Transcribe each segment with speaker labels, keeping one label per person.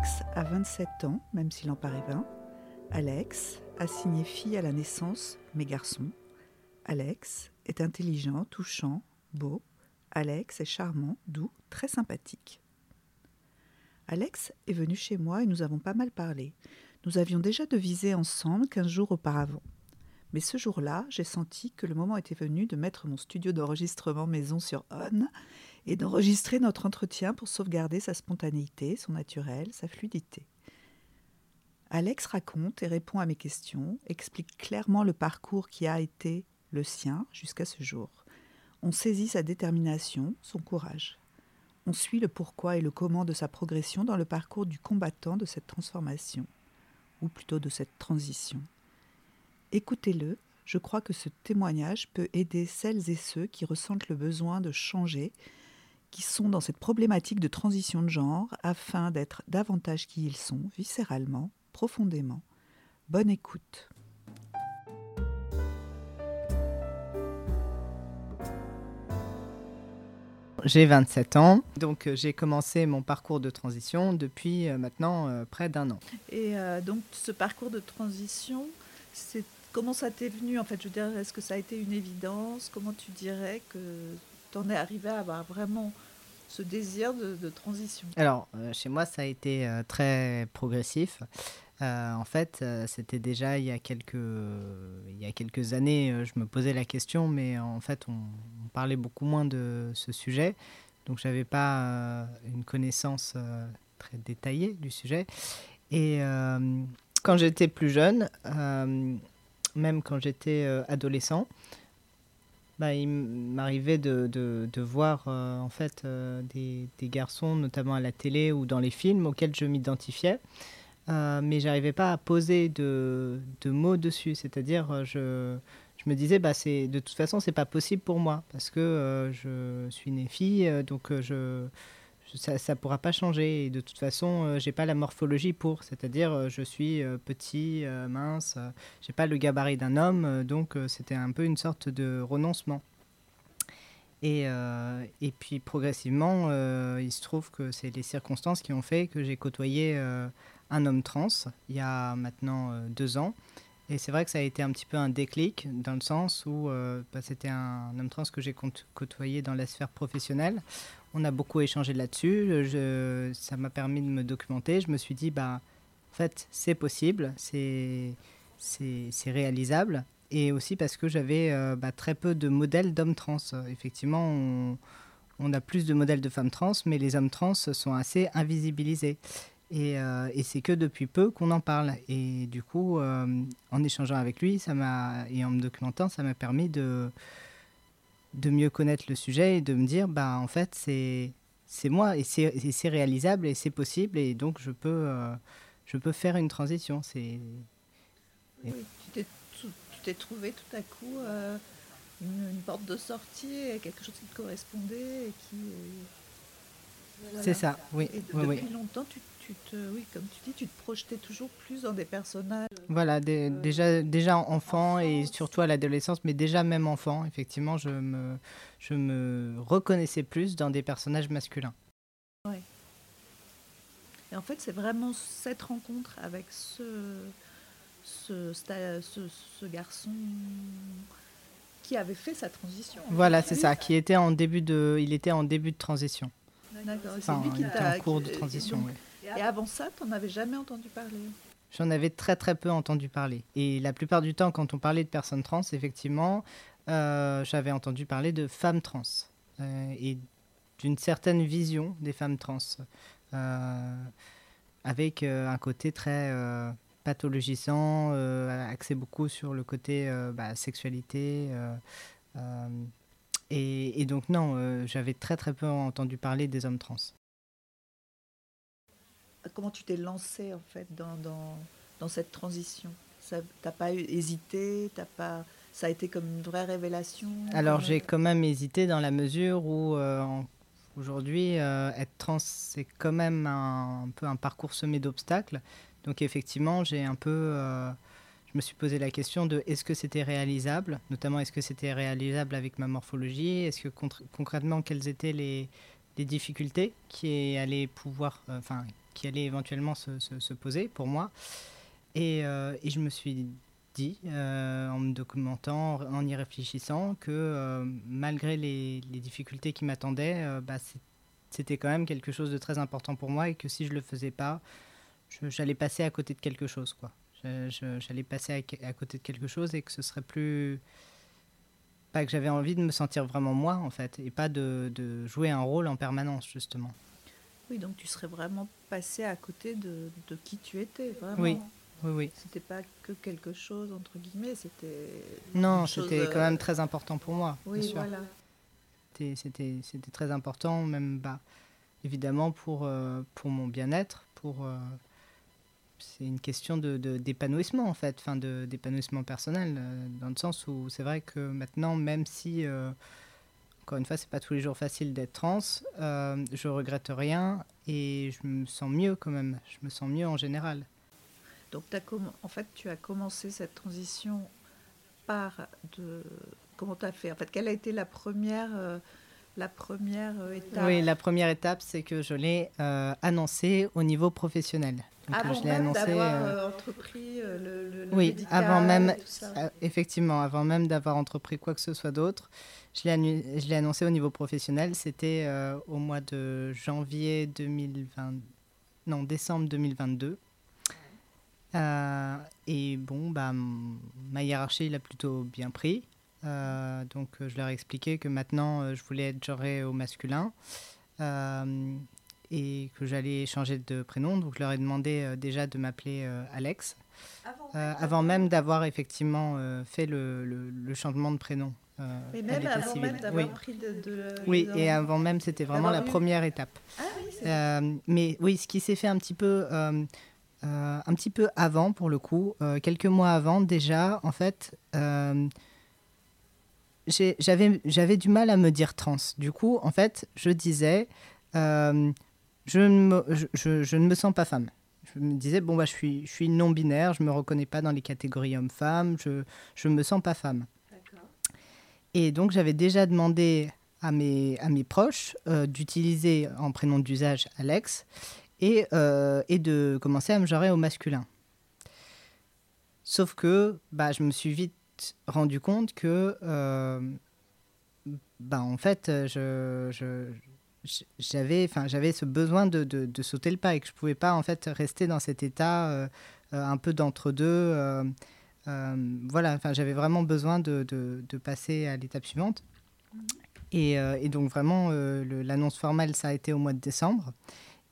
Speaker 1: Alex a 27 ans, même s'il en paraît 20. Alex a signé fille à la naissance, mais garçon. Alex est intelligent, touchant, beau. Alex est charmant, doux, très sympathique. Alex est venu chez moi et nous avons pas mal parlé. Nous avions déjà devisé ensemble 15 jours auparavant. Mais ce jour-là, j'ai senti que le moment était venu de mettre mon studio d'enregistrement maison sur on et d'enregistrer notre entretien pour sauvegarder sa spontanéité, son naturel, sa fluidité. Alex raconte et répond à mes questions, explique clairement le parcours qui a été le sien jusqu'à ce jour. On saisit sa détermination, son courage. On suit le pourquoi et le comment de sa progression dans le parcours du combattant de cette transformation, ou plutôt de cette transition. Écoutez-le, je crois que ce témoignage peut aider celles et ceux qui ressentent le besoin de changer, qui sont dans cette problématique de transition de genre, afin d'être davantage qui ils sont, viscéralement, profondément. Bonne écoute.
Speaker 2: J'ai 27 ans, donc euh, j'ai commencé mon parcours de transition depuis euh, maintenant euh, près d'un an.
Speaker 1: Et donc ce parcours de transition, comment ça t'est venu en fait? Je veux dire, est-ce que ça a été une évidence? Comment tu dirais que tu en es arrivé à avoir vraiment ce désir de, transition?
Speaker 2: Alors, chez moi, ça a été très progressif. Euh, en fait, euh, c'était déjà il y, a quelques, années, euh, je me posais la question, mais en fait, on, parlait beaucoup moins de ce sujet. Donc, je n'avais pas une connaissance très détaillée du sujet. Et quand j'étais plus jeune, même quand j'étais adolescent, bah, il m'arrivait de, de, voir en fait des, des, garçons, notamment à la télé ou dans les films, auxquels je m'identifiais. Euh, mais j'arrivais pas à poser de, de mots dessus. C'est-à-dire, euh, je, je, me disais, bah, de toute façon, c'est pas possible pour moi parce que euh, je suis née fille, donc je, ça ne pourra pas changer. Et de toute façon, j'ai pas la morphologie pour. C'est-à-dire, je suis petit, mince, j'ai pas le gabarit d'un homme, donc c'était un peu une sorte de renoncement. Et, et puis progressivement, il se trouve que c'est les circonstances qui ont fait que j'ai côtoyé un homme trans il y a maintenant euh, deux ans. Et c'est vrai que ça a été un petit peu un déclic dans le sens où euh, bah, c'était un, homme trans que j'ai côtoyé dans la sphère professionnelle. On a beaucoup échangé là-dessus. Ça m'a permis de me documenter. Je me suis dit, bah, en fait, c'est possible, c'est réalisable. Et aussi parce que j'avais euh, bah, très peu de modèles d'hommes trans. Effectivement, on, a plus de modèles de femmes trans, mais les hommes trans sont assez invisibilisés. Euh, et, c'est que depuis peu qu'on en parle. Et du coup, euh, en échangeant avec lui ça et en me documentant, ça m'a permis de, de mieux connaître le sujet et de me dire, bah, en fait, c'est, c'est moi et c'est, réalisable et c'est possible. Et donc, je peux, euh, je peux faire une transition. C'est...
Speaker 1: tu, t'es, trouvé tout à coup une, porte de sortie, quelque chose qui te correspondait et qui...
Speaker 2: C'est ça, oui.
Speaker 1: Et depuis longtemps, tu oui, comme tu dis, tu te projetais toujours plus dans des personnages.
Speaker 2: Voilà, euh, déjà, déjà enfant et surtout à l'adolescence, mais déjà même enfant, effectivement, je me, je me reconnaissais plus dans des personnages masculins.
Speaker 1: Oui. Et en fait, c'est vraiment cette rencontre avec ce, ce, ce, ce garçon qui avait fait sa transition.
Speaker 2: Voilà, c'est ça, qui était en début de, il était en début de transition.
Speaker 1: D'accord, c'est lui qui était
Speaker 2: en cours de transition. oui.
Speaker 1: Et avant ça, tu n'en avais jamais entendu parler
Speaker 2: J'en avais très très peu entendu parler. Et la plupart du temps, quand on parlait de personnes trans, effectivement, euh, j'avais entendu parler de femmes trans euh, et d'une certaine vision des femmes trans, euh, avec un côté très pathologisant, axé beaucoup sur le côté bah, sexualité. Et, et, donc non, j'avais très très peu entendu parler des hommes trans
Speaker 1: comment tu t'es lancé en fait dans, dans, cette transition? T'as pas hésité? T'as pas ça a été comme une vraie révélation?
Speaker 2: Alors j'ai quand même hésité dans la mesure où euh, aujourd'hui euh, être trans c'est quand même un, peu un parcours semé d'obstacles. Donc effectivement j'ai un peu euh, je me suis posé la question de est-ce que c'était réalisable, notamment est-ce que c'était réalisable avec ma morphologie, est-ce que concrètement quelles étaient les, les difficultés qui allaient pouvoir, enfin qui allait éventuellement se, se, poser pour moi. Et, et, je me suis dit, en me documentant, en y réfléchissant, que malgré les, difficultés qui m'attendaient, bah, c'était quand même quelque chose de très important pour moi et que si je le faisais pas, j'allais passer à côté de quelque chose. J'allais passer à, côté de quelque chose et que ce serait plus. Pas que j'avais envie de me sentir vraiment moi, en fait, et pas de, jouer un rôle en permanence, justement.
Speaker 1: Oui, donc tu serais vraiment passé à côté de, de qui tu étais, vraiment.
Speaker 2: Oui, oui, oui.
Speaker 1: C'était pas que quelque chose, entre guillemets, c'était.
Speaker 2: Non, c'était quand même très important pour moi.
Speaker 1: Oui,
Speaker 2: bien sûr.
Speaker 1: voilà.
Speaker 2: C'était très important, même bah, évidemment pour, euh, pour mon bien-être, pour. Euh, c'est une question de, d'épanouissement en fait, enfin d'épanouissement personnel, euh, dans le sens où c'est vrai que maintenant, même si, euh, encore une fois, c'est pas tous les jours facile d'être trans, euh, je regrette rien et je me sens mieux quand même, je me sens mieux en général.
Speaker 1: Donc as en fait, tu as commencé cette transition par de... Comment tu as fait? En fait, quelle a été la première... La première étape?
Speaker 2: Oui, la première étape, c'est que je l'ai annoncé au niveau professionnel.
Speaker 1: avant je l'ai annoncé. D'avoir euh, entrepris euh, le, le,
Speaker 2: oui, avant même, euh, effectivement, avant même d'avoir entrepris quoi que ce soit d'autre, je l'ai annoncé au niveau professionnel. C'était au mois de janvier 2020, non décembre 2022. et bon, bah, ma hiérarchie l'a plutôt bien pris. donc je leur ai expliqué que maintenant je voulais être genré au masculin et que j'allais changer de prénom. Donc je leur ai demandé euh, déjà de m'appeler euh, Alex, avant, même euh, d'avoir effectivement fait le, le, changement de prénom.
Speaker 1: Mais même avant même d'avoir pris de,
Speaker 2: Oui, et avant même, c'était vraiment la première étape.
Speaker 1: Ah,
Speaker 2: oui, mais oui, ce qui s'est fait un petit peu... un petit peu avant, pour le coup, quelques mois avant déjà, en fait, j'avais du mal à me dire trans. Du coup, en fait, je disais, je ne, me, je, je, ne me sens pas femme. Je me disais, bon, bah, je suis, je suis non-binaire, je ne me reconnais pas dans les catégories homme-femme, je ne me sens pas femme. Et donc, j'avais déjà demandé à mes, à mes proches euh, d'utiliser en prénom d'usage Alex et, euh, et de commencer à me genrer au masculin. Sauf que bah, je me suis vite rendu compte que, euh, bah, en fait, j'avais ce besoin de, de, sauter le pas et que je pouvais pas en fait rester dans cet état un peu d'entre deux euh, voilà enfin j'avais vraiment besoin de, de, passer à l'étape suivante et, et, donc vraiment l'annonce formelle ça a été au mois de décembre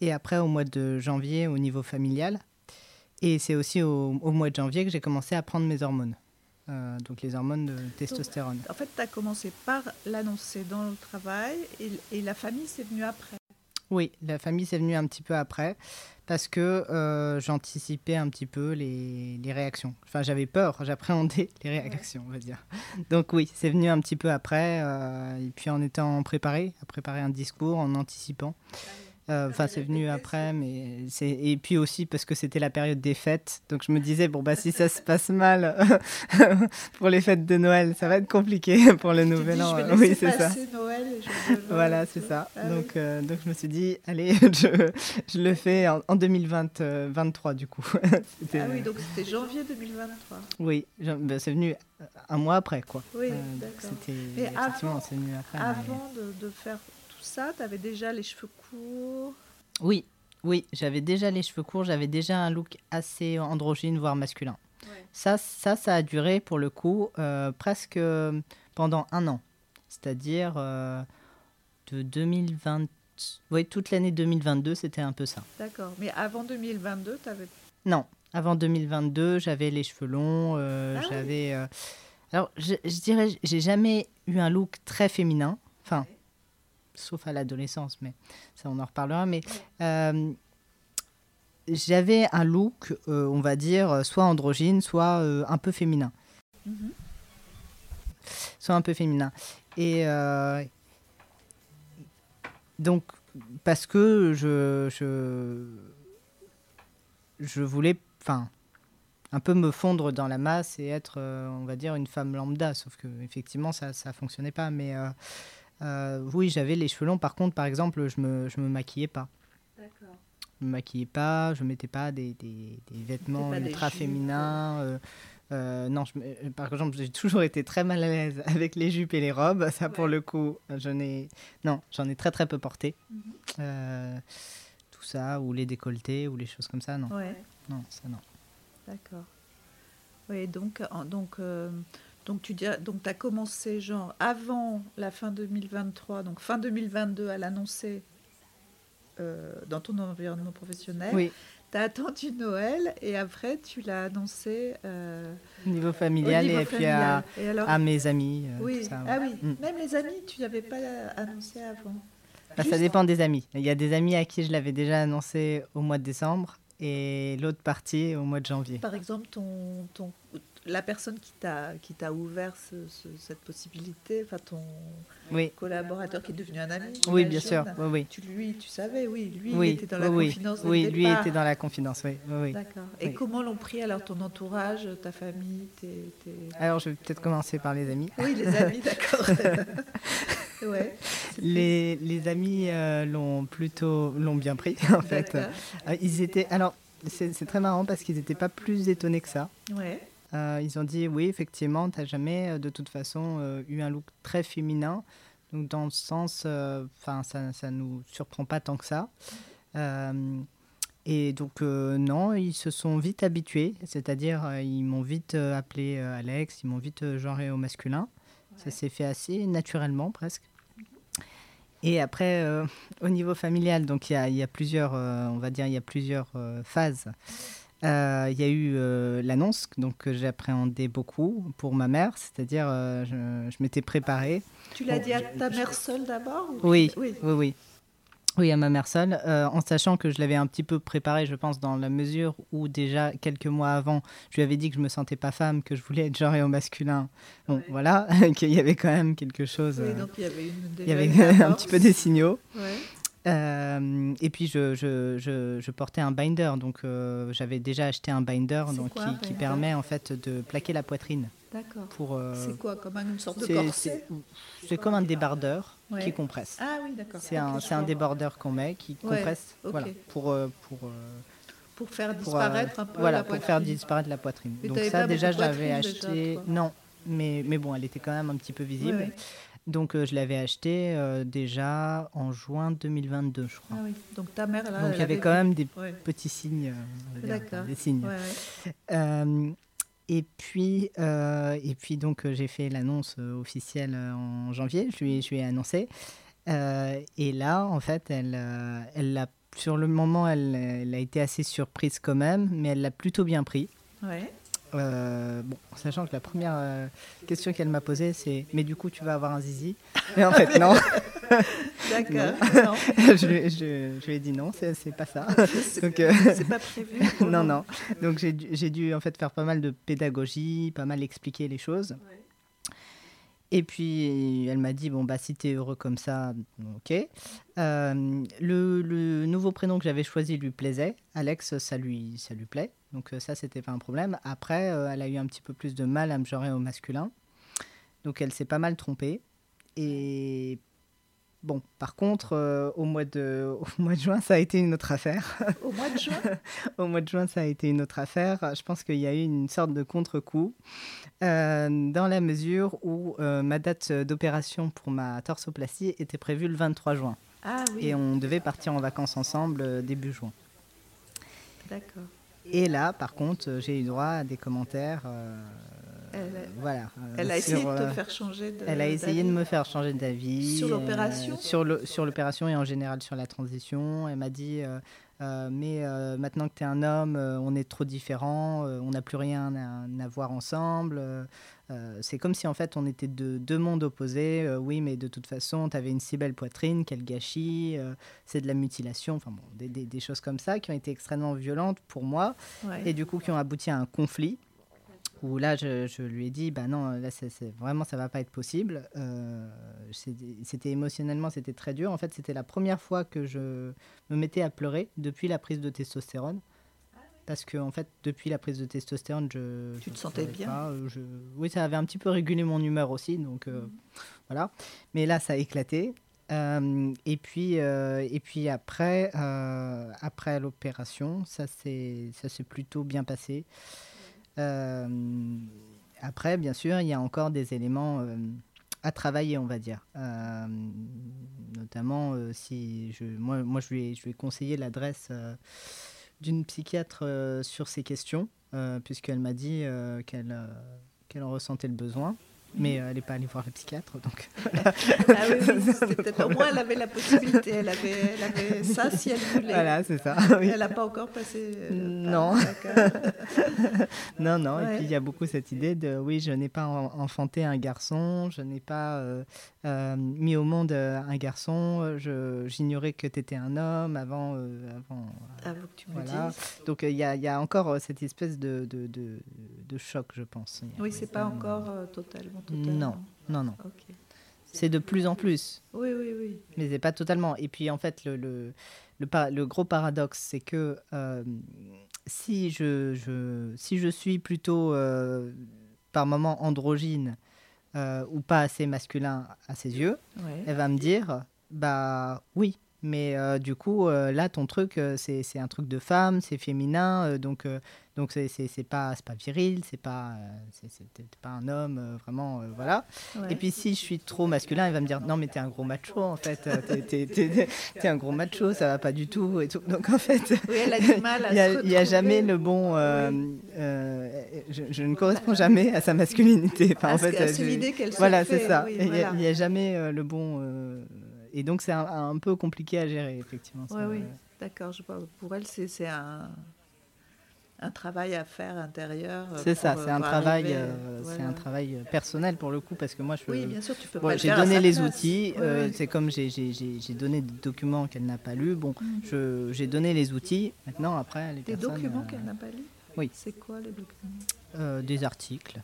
Speaker 2: et après au mois de janvier au niveau familial et c'est aussi au, au mois de janvier que j'ai commencé à prendre mes hormones euh, donc les hormones de testostérone.
Speaker 1: en fait, tu as commencé par l'annoncer dans le travail et, la famille, c'est venu après.
Speaker 2: Oui, la famille, c'est venu un petit peu après parce que euh, j'anticipais un petit peu les, les réactions. Enfin, j'avais peur, j'appréhendais les réactions, on va dire. Donc oui, c'est venu un petit peu après, euh, et puis en étant préparé, à préparer un discours, en anticipant. Euh, enfin, c'est venu après, mais c'est et puis aussi parce que c'était la période des fêtes, donc je me disais bon bah si ça se passe mal pour les fêtes de Noël, ça va être compliqué pour le Nouvel An.
Speaker 1: oui, c'est ça. Noël
Speaker 2: voilà, c'est ça. Ah donc euh, donc je me suis dit allez, je, je le fais en, 2023 du coup.
Speaker 1: ah oui, donc c'était janvier 2023.
Speaker 2: Oui, ben, c'est venu un mois après quoi.
Speaker 1: Oui, euh, d'accord.
Speaker 2: C'était effectivement, c'est venu après.
Speaker 1: Avant de, de faire ça Tu avais déjà les cheveux courts?
Speaker 2: Oui, oui, j'avais déjà les cheveux courts, j'avais déjà un look assez androgyne, voire masculin. Ça, ça, ça a duré pour le coup euh, presque pendant un an. C'est-à-dire euh, de 2020. Oui, toute l'année 2022, c'était un peu ça.
Speaker 1: D'accord. Mais avant 2022, tu avais.
Speaker 2: Non, avant 2022, j'avais les cheveux longs. Euh, ah j'avais. Alors, je, je dirais, j'ai jamais eu un look très féminin. Enfin, sauf à l'adolescence, mais ça on en reparlera. Mais euh, j'avais un look, euh, on va dire, soit androgyne, soit euh, un peu féminin. Mm-hmm. Soit un peu féminin. Et donc, parce que je, je, je voulais, enfin, un peu me fondre dans la masse et être, on va dire, une femme lambda. Sauf que effectivement, ça ne fonctionnait pas. Mais oui, j'avais les cheveux longs. Par contre, par exemple, je me, je me maquillais pas.
Speaker 1: D'accord.
Speaker 2: Je me maquillais pas, je mettais pas des, des, des vêtements
Speaker 1: des
Speaker 2: ultra féminins. euh, euh, non, je euh, par exemple, j'ai toujours été très mal à l'aise avec les jupes et les robes. Ça, pour le coup, je n'ai, non, j'en ai très très peu porté.
Speaker 1: Mhm.
Speaker 2: Euh, tout ça, ou les décolletés, ou les choses comme ça, non,
Speaker 1: Ouais,
Speaker 2: non, ça non.
Speaker 1: d'accord. Oui, donc, donc, euh, donc tu dis, donc as commencé genre avant la fin 2023, donc fin 2022 à l'annoncer euh, dans ton environnement professionnel.
Speaker 2: Oui,
Speaker 1: Tu as attendu Noël et après tu l'as annoncé euh,
Speaker 2: au niveau
Speaker 1: au
Speaker 2: familial
Speaker 1: niveau
Speaker 2: et puis à,
Speaker 1: familial. Et alors,
Speaker 2: à mes amis. euh,
Speaker 1: oui,
Speaker 2: ça,
Speaker 1: ah
Speaker 2: ouais.
Speaker 1: oui,
Speaker 2: Mm.
Speaker 1: même les amis, tu n'avais pas annoncé avant.
Speaker 2: Bah, ça dépend des amis. Il y a des amis à qui je l'avais déjà annoncé au mois de décembre et l'autre partie au mois de janvier.
Speaker 1: Par exemple, ton, ton, la personne qui t'a qui t'a ouvert ce- ce- cette possibilité, enfin ton
Speaker 2: Oui,
Speaker 1: collaborateur qui est devenu un ami.
Speaker 2: oui, bien sûr. Oui, oui.
Speaker 1: Tu lui, tu savais, oui, lui il était dans la
Speaker 2: oui,
Speaker 1: confidence dès
Speaker 2: oui,
Speaker 1: le
Speaker 2: lui
Speaker 1: départ.
Speaker 2: était dans la confidence, oui.
Speaker 1: D'accord. Et comment l'ont pris alors ton entourage, ta famille, tes, tes-
Speaker 2: Alors, je vais peut-être commencer par les amis.
Speaker 1: Oui, les amis, d'accord. ouais.
Speaker 2: Les, les amis euh, l'ont plutôt l'ont bien pris, en fait. Euh, ils étaient. Alors, c'est c'est très marrant parce qu'ils n'étaient pas plus étonnés que ça.
Speaker 1: Ouais.
Speaker 2: Euh, ils ont dit oui, effectivement, tu n'as jamais euh, de toute façon euh, eu un look très féminin. Donc, dans le sens, euh, ça, ça nous surprend pas tant que ça. Et donc, non, ils se sont vite habitués, c'est-à-dire, ils m'ont vite appelé Alex, ils m'ont vite genré au masculin. Ça s'est fait assez naturellement, presque. Et après, au niveau familial, donc il y y a plusieurs, on va dire, il y a plusieurs euh, Euh, Il y a eu euh, l'annonce, donc que j'appréhendais beaucoup pour ma mère, c'est-à-dire euh, je, je m'étais préparée.
Speaker 1: Tu l'as
Speaker 2: Bon,
Speaker 1: dit à ta mère seule d'abord ou-
Speaker 2: Oui,
Speaker 1: Oui.
Speaker 2: oui, oui. Oui, à ma mère seule, euh, en sachant que je l'avais un petit peu préparée, je pense, dans la mesure où déjà quelques mois avant, je lui avais dit que je me sentais pas femme, que je voulais être genrée au masculin. Bon,
Speaker 1: Ouais.
Speaker 2: voilà, qu'il y avait quand même quelque chose.
Speaker 1: Oui, donc il y avait une,
Speaker 2: il y avait un petit peu des signaux.
Speaker 1: Ouais.
Speaker 2: Euh, et puis je, je, je, je portais un binder, donc euh, j'avais déjà acheté un binder donc,
Speaker 1: quoi,
Speaker 2: qui, qui permet en fait de plaquer la poitrine.
Speaker 1: D'accord.
Speaker 2: Euh,
Speaker 1: C'est quoi, comme une sorte de corset
Speaker 2: c'est- c'est comme un débardeur
Speaker 1: Ouais.
Speaker 2: qui compresse.
Speaker 1: Ah oui, d'accord.
Speaker 2: C'est un,
Speaker 1: je
Speaker 2: un débardeur qu'on met qui
Speaker 1: Ouais,
Speaker 2: compresse
Speaker 1: ok.
Speaker 2: voilà, pour, euh, pour, euh,
Speaker 1: Pour faire
Speaker 2: pour, euh,
Speaker 1: disparaître un peu
Speaker 2: voilà,
Speaker 1: la
Speaker 2: pour faire
Speaker 1: poitrine.
Speaker 2: disparaître la poitrine.
Speaker 1: Mais
Speaker 2: Donc ça déjà
Speaker 1: poitrine, déjà,
Speaker 2: acheté.
Speaker 1: toi.
Speaker 2: non, mais, mais bon, elle était quand même un petit peu visible.
Speaker 1: Ouais, ouais.
Speaker 2: Donc euh, je l'avais acheté euh, déjà en juin 2022, je crois.
Speaker 1: Ah oui. Donc ta mère, là,
Speaker 2: Donc il y avait quand même des
Speaker 1: Ouais.
Speaker 2: petits signes. euh,
Speaker 1: D'accord.
Speaker 2: Des signes.
Speaker 1: Ouais,
Speaker 2: et puis, et puis donc j'ai fait l'annonce officielle en janvier. Je lui, ai- je lui ai annoncé. Et là, en fait, elle, elle l'a sur le moment, elle, elle a été assez surprise quand même, mais elle l'a plutôt bien pris.
Speaker 1: Ouais.
Speaker 2: Euh, bon, sachant que la première euh, question qu'elle m'a posée, c'est Mais du coup, tu vas avoir un zizi? Et en fait, non.
Speaker 1: D'accord. Non.
Speaker 2: je, lui- je- je lui ai dit non, c'est pas ça. Donc, euh,
Speaker 1: C'est pas prévu.
Speaker 2: non, non. Donc j'ai dû, j'ai dû en fait faire pas mal de pédagogie, pas mal expliquer les choses. Et puis elle m'a dit bon bah si t'es heureux comme ça, ok. Euh, le, le nouveau prénom que j'avais choisi lui plaisait. Alex, ça lui ça lui plaît. Donc euh, ça c'était pas un problème. Après, euh, elle a eu un petit peu plus de mal à me genrer au masculin. Donc elle s'est pas mal trompée. Et bon, par contre, euh, au mois de au mois de juin, ça a été une autre affaire.
Speaker 1: Au mois de juin
Speaker 2: Au mois de juin, ça a été une autre affaire. Je pense qu'il y a eu une sorte de contre-coup, euh, dans la mesure où euh, ma date d'opération pour ma torsoplastie était prévue le 23 juin.
Speaker 1: Ah oui.
Speaker 2: Et on devait partir en vacances ensemble début juin.
Speaker 1: D'accord.
Speaker 2: Et là, par contre, j'ai eu droit à des commentaires.
Speaker 1: Elle-
Speaker 2: voilà.
Speaker 1: Elle a essayé de te faire changer de.
Speaker 2: Elle a essayé de
Speaker 1: d'avis.
Speaker 2: me faire changer d'avis.
Speaker 1: Sur
Speaker 2: euh,
Speaker 1: l'opération
Speaker 2: Sur l'opération et en général sur la transition. Elle m'a dit euh, euh, Mais euh, maintenant que tu es un homme, on est trop différents, on n'a plus rien à, à voir ensemble. c'est comme si en fait on était de deux mondes opposés. Oui, mais de toute façon, tu avais une si belle poitrine, quel gâchis, c'est de la mutilation. Enfin bon, des, des- des choses comme ça qui ont été extrêmement violentes pour moi
Speaker 1: Ouais.
Speaker 2: et du coup qui ont abouti à un conflit où là je, je lui ai dit bah non là c'est c'est- vraiment ça va pas être possible. Euh, c'était émotionnellement c'était très dur. En fait c'était la première fois que je me mettais à pleurer depuis la prise de testostérone. Parce que en fait depuis la prise de testostérone je
Speaker 1: Tu
Speaker 2: je
Speaker 1: te sentais bien.
Speaker 2: pas, euh, je- oui ça avait un petit peu régulé mon humeur aussi donc euh, voilà. Mais là ça a éclaté. Euh, et, puis, euh, et puis après, après l'opération, ça s'est plutôt bien passé. Après, bien sûr, il y a encore des éléments à travailler, on va dire. notamment, si je, moi, moi je, lui ai, je lui conseillé l'adresse d'une psychiatre sur ces questions, puisqu'elle m'a dit qu'elle qu'elle en ressentait le besoin mais euh, elle n'est pas allée voir le psychiatre. Donc,
Speaker 1: ah oui, peut-être au moins elle avait la possibilité, elle avait, elle avait ça si elle voulait.
Speaker 2: Voilà, c'est ça.
Speaker 1: Elle n'a pas encore passé.
Speaker 2: Euh, non. non, non. Et puis il y a beaucoup cette idée de oui, je n'ai pas enfanté un garçon, je n'ai pas euh, mis au monde un garçon, j'ignorais que tu étais un homme avant. avant,
Speaker 1: avant que tu me dises.
Speaker 2: Donc il y, a, y, a encore cette espèce de, de, de, de choc, je pense.
Speaker 1: Oui, c'est pas encore totalement
Speaker 2: non, non, non. C'est de plus en plus.
Speaker 1: Oui, oui, oui.
Speaker 2: Mais c'est pas totalement. Et puis en fait, le, le, le, gros paradoxe, c'est que euh, si, je, je, si je suis plutôt euh, par moment androgyne euh, ou pas assez masculin à ses yeux, elle va me dire bah oui, mais du coup, là, ton truc, c'est un truc de femme, c'est féminin, donc donc c'est c'est pas pas viril, c'est pas euh, c'est pas un homme euh, vraiment euh, voilà. Et puis si je suis trop masculin, il va me dire non mais t'es un gros macho en fait, t'es es, un gros macho, ça va pas du tout et tout. Donc en fait,
Speaker 1: il
Speaker 2: n'y a, jamais le bon. je, ne corresponds jamais à sa masculinité.
Speaker 1: Enfin, en fait, l'idée qu'elle
Speaker 2: Voilà, c'est ça. il n'y a, jamais le bon. Et donc c'est un, peu compliqué à gérer effectivement.
Speaker 1: Oui, oui. D'accord, pour elle, c'est un, un travail à faire intérieur.
Speaker 2: Euh, c'est ça, c'est un travail, euh, c'est un travail personnel pour le coup parce que moi je.
Speaker 1: Oui, bien sûr, tu peux
Speaker 2: J'ai donné les outils. Euh, c'est comme j'ai donné des documents qu'elle n'a pas lus. Bon, mm. j'ai donné les outils. Maintenant, après, les
Speaker 1: des documents qu'elle n'a pas lus.
Speaker 2: Oui.
Speaker 1: C'est quoi les documents?
Speaker 2: Des articles,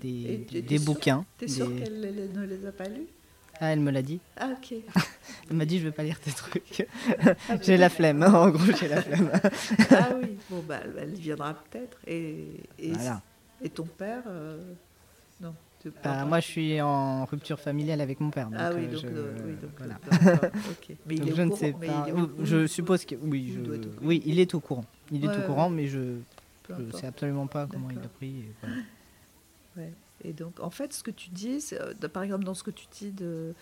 Speaker 2: des, des bouquins.
Speaker 1: T'es sûr qu'elle ne les a pas lus?
Speaker 2: Ah, elle me l'a dit.
Speaker 1: Ah, ok.
Speaker 2: elle m'a dit, je veux pas lire tes trucs. j'ai la flemme, en gros, j'ai la flemme.
Speaker 1: ah oui, bon, bah, elle viendra peut-être. Et, et, et, ton père euh, Non.
Speaker 2: Bah, moi, je suis en rupture familiale avec mon père.
Speaker 1: ah oui,
Speaker 2: euh,
Speaker 1: donc,
Speaker 2: je,
Speaker 1: euh, oui, donc
Speaker 2: voilà.
Speaker 1: Mais
Speaker 2: il est je ne sais pas. Je suppose que oui, je, oui, il est au courant. Il est au courant, mais je ne sais absolument pas comment il a pris. voilà.
Speaker 1: ouais. Et donc, en fait, ce que tu dis, euh, par exemple, dans ce que tu dis de,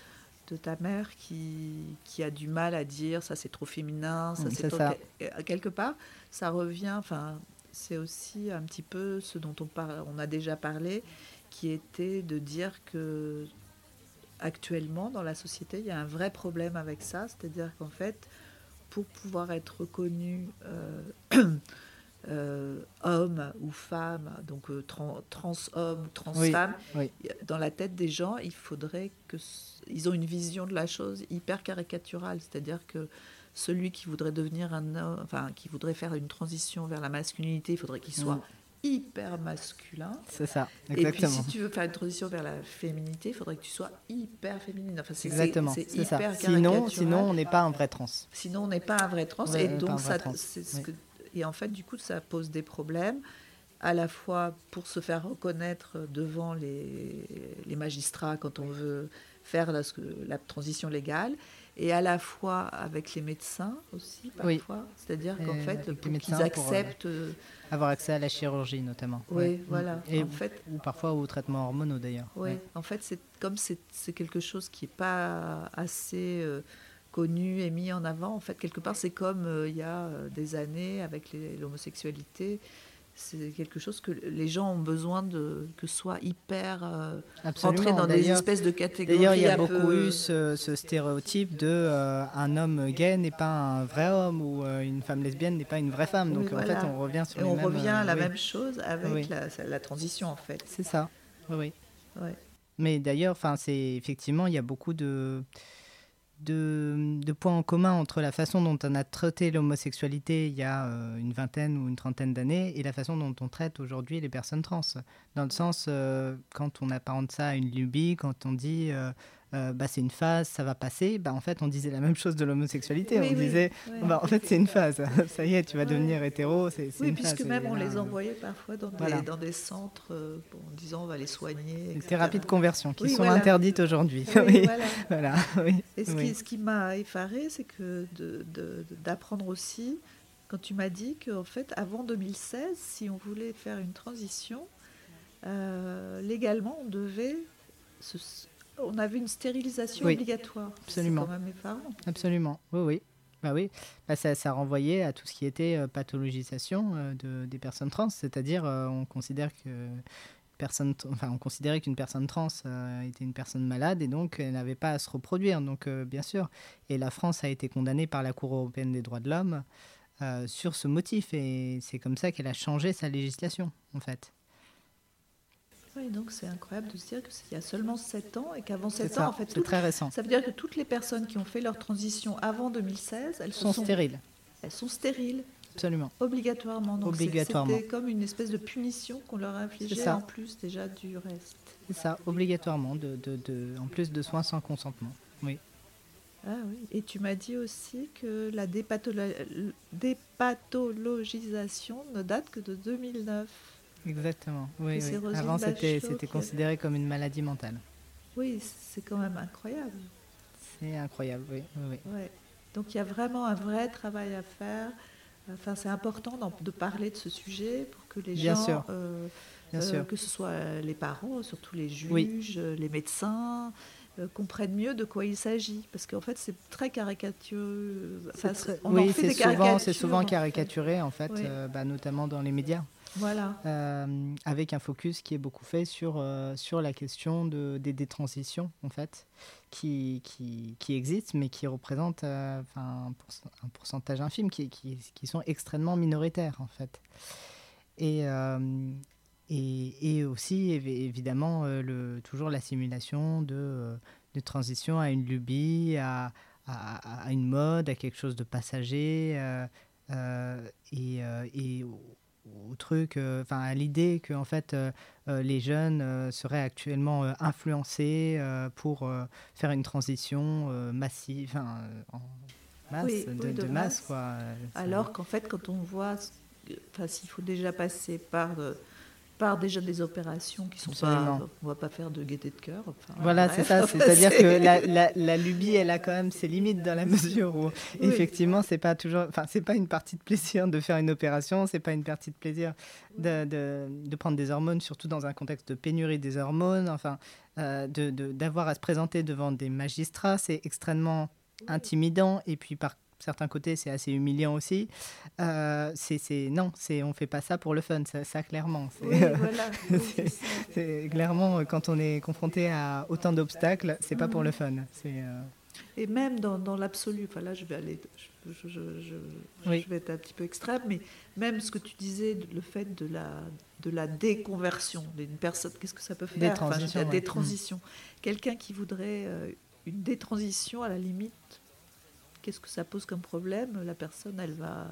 Speaker 1: de ta mère qui, qui a du mal à dire ça c'est trop féminin, ça c'est
Speaker 2: ça.
Speaker 1: Quelque part, ça revient, enfin, c'est aussi un petit peu ce dont on, on a déjà parlé, qui était de dire que actuellement dans la société, il y a un vrai problème avec ça, c'est-à-dire qu'en fait, pour pouvoir être reconnu euh, euh, homme ou femme, donc euh, trans, trans homme ou trans femme, dans la tête des gens, il faudrait que ils ont une vision de la chose hyper caricaturale, c'est-à-dire que celui qui voudrait devenir un homme, enfin qui voudrait faire une transition vers la masculinité, il faudrait qu'il soit mm. hyper masculin.
Speaker 2: C'est ça,
Speaker 1: exactement. Et puis si tu veux faire une transition vers la féminité, il faudrait que tu sois hyper féminine. Enfin,
Speaker 2: c'est, exactement, c'est, ça. Sinon, sinon, on n'est pas un vrai trans.
Speaker 1: Sinon, on n'est pas un vrai trans. et donc, ça, c'est ce que et en fait, du coup, ça pose des problèmes, à la fois pour se faire reconnaître devant les, les magistrats quand on veut faire la, la, transition légale, et à la fois avec les médecins aussi, parfois. C'est-à-dire qu'en fait, pour qu'ils euh, acceptent. Euh,
Speaker 2: avoir accès à la chirurgie, notamment.
Speaker 1: Oui, voilà.
Speaker 2: Et en fait, ou parfois aux traitements hormonaux, d'ailleurs.
Speaker 1: Oui, en fait, c'est comme c'est quelque chose qui n'est pas assez. Euh, connu et mis en avant. En fait, quelque part, c'est comme euh, il y a euh, des années avec l'homosexualité. C'est quelque chose que les gens ont besoin de que soit hyper euh, dans des espèces de catégories.
Speaker 2: D'ailleurs, il y a beaucoup eu ce, stéréotype de un homme gay n'est pas un vrai homme ou une femme lesbienne n'est pas une vraie femme. Donc en fait, on revient sur
Speaker 1: et on revient à la même chose avec la, la, transition en fait.
Speaker 2: C'est ça. Oui. oui. Mais d'ailleurs, enfin, c'est effectivement, il y a beaucoup de de, points en commun entre la façon dont on a traité l'homosexualité il y a euh, une vingtaine ou une trentaine d'années et la façon dont on traite aujourd'hui les personnes trans. Dans le sens, euh, quand on apparente ça à une lubie, quand on dit euh, bah, c'est une phase, ça va passer. Bah, en fait, on disait la même chose de l'homosexualité. on disait, bah, en fait, c'est une phase. ça y est, tu vas devenir hétéro. C'est,
Speaker 1: oui,
Speaker 2: une
Speaker 1: puisque même on les envoyait parfois dans, des, dans des centres euh, en disant on va les soigner.
Speaker 2: Des thérapies de conversion qui sont interdites aujourd'hui.
Speaker 1: voilà. Et ce qui, ce qui m'a effaré, c'est que d'apprendre aussi, quand tu m'as dit qu'en fait, avant 2016, si on voulait faire une transition, euh, légalement, on devait se, on avait une stérilisation obligatoire.
Speaker 2: Absolument.
Speaker 1: C'est quand même effarant.
Speaker 2: Absolument. Oui, oui. Bah oui, bah ça, ça, renvoyait à tout ce qui était euh, pathologisation euh, de, des personnes trans, c'est-à-dire euh, on considère que personne, enfin on considérait qu'une personne trans était une personne malade et donc elle n'avait pas à se reproduire. Donc bien sûr, et la France a été condamnée par la Cour européenne des droits de l'homme sur ce motif et c'est comme ça qu'elle a changé sa législation en fait.
Speaker 1: Oui, donc c'est incroyable de se dire qu'il y a seulement 7 ans et qu'avant 7 ans, en fait,
Speaker 2: c'est très récent.
Speaker 1: Ça veut dire que toutes les personnes qui ont fait leur transition avant 2016, elles
Speaker 2: sont, stériles.
Speaker 1: Elles sont stériles.
Speaker 2: Absolument.
Speaker 1: Obligatoirement.
Speaker 2: Donc Obligatoirement.
Speaker 1: C'était comme une espèce de punition qu'on leur infligeait en plus déjà du reste.
Speaker 2: C'est ça, obligatoirement, de, de, de, en plus de soins sans consentement. Oui.
Speaker 1: Ah oui. Et tu m'as dit aussi que la dépathologisation ne date que de 2009.
Speaker 2: Exactement. Oui, Avant, c'était considéré comme une maladie mentale.
Speaker 1: Oui, c'est quand même incroyable.
Speaker 2: C'est incroyable, oui. oui,
Speaker 1: Donc il y a vraiment un vrai travail à faire. Enfin, c'est important de parler de ce sujet pour que les
Speaker 2: Bien
Speaker 1: gens,
Speaker 2: sûr. Euh, Bien
Speaker 1: euh,
Speaker 2: sûr.
Speaker 1: que ce soit les parents, surtout les juges, les médecins, euh, comprennent mieux de quoi il s'agit. Parce qu'en fait, c'est très caricatureux.
Speaker 2: oui, c'est souvent, souvent caricaturé, en fait, bah, notamment dans les médias.
Speaker 1: Voilà.
Speaker 2: Euh, avec un focus qui est beaucoup fait sur, euh, sur la question de, des détransitions, en fait, qui, qui, qui existent, mais qui représentent euh, un, un, pourcentage infime, qui, qui, qui, sont extrêmement minoritaires, en fait. Et, et, et, aussi, évidemment, le, toujours la simulation de, de transition à une lubie, à, à, une mode, à quelque chose de passager. et, et au truc, euh, enfin à l'idée que en fait euh, euh, les jeunes seraient actuellement influencés pour faire une transition massive, en masse, de, masse, quoi.
Speaker 1: Alors qu'en fait, quand on voit, enfin s'il faut déjà passer par par déjà des opérations qui sont pas. On va pas faire de gaieté de cœur.
Speaker 2: voilà, c'est ça. C'est-à-dire que la, la, la, lubie, elle a quand même ses limites dans la mesure où, effectivement, c'est pas toujours. Enfin, c'est pas une partie de plaisir de faire une opération, c'est pas une partie de plaisir de, de, de, prendre des hormones, surtout dans un contexte de pénurie des hormones. Enfin, euh, d'avoir à se présenter devant des magistrats, c'est extrêmement intimidant. Et puis, par certains côtés, c'est assez humiliant aussi. Euh, c'est, non, c'est, on fait pas ça pour le fun, ça, clairement. C'est, clairement, quand on est confronté à autant d'obstacles, c'est pas pour le fun. Euh,
Speaker 1: Et même dans, dans l'absolu, enfin là, je vais aller, je, je, je, vais être un petit peu extrême, mais même ce que tu disais, le fait de la, de la déconversion d'une personne, qu'est-ce que ça peut faire?
Speaker 2: Des transitions.
Speaker 1: Enfin, des transitions. Quelqu'un qui voudrait euh, une détransition, à la limite, qu'est-ce que ça pose comme problème La personne, elle va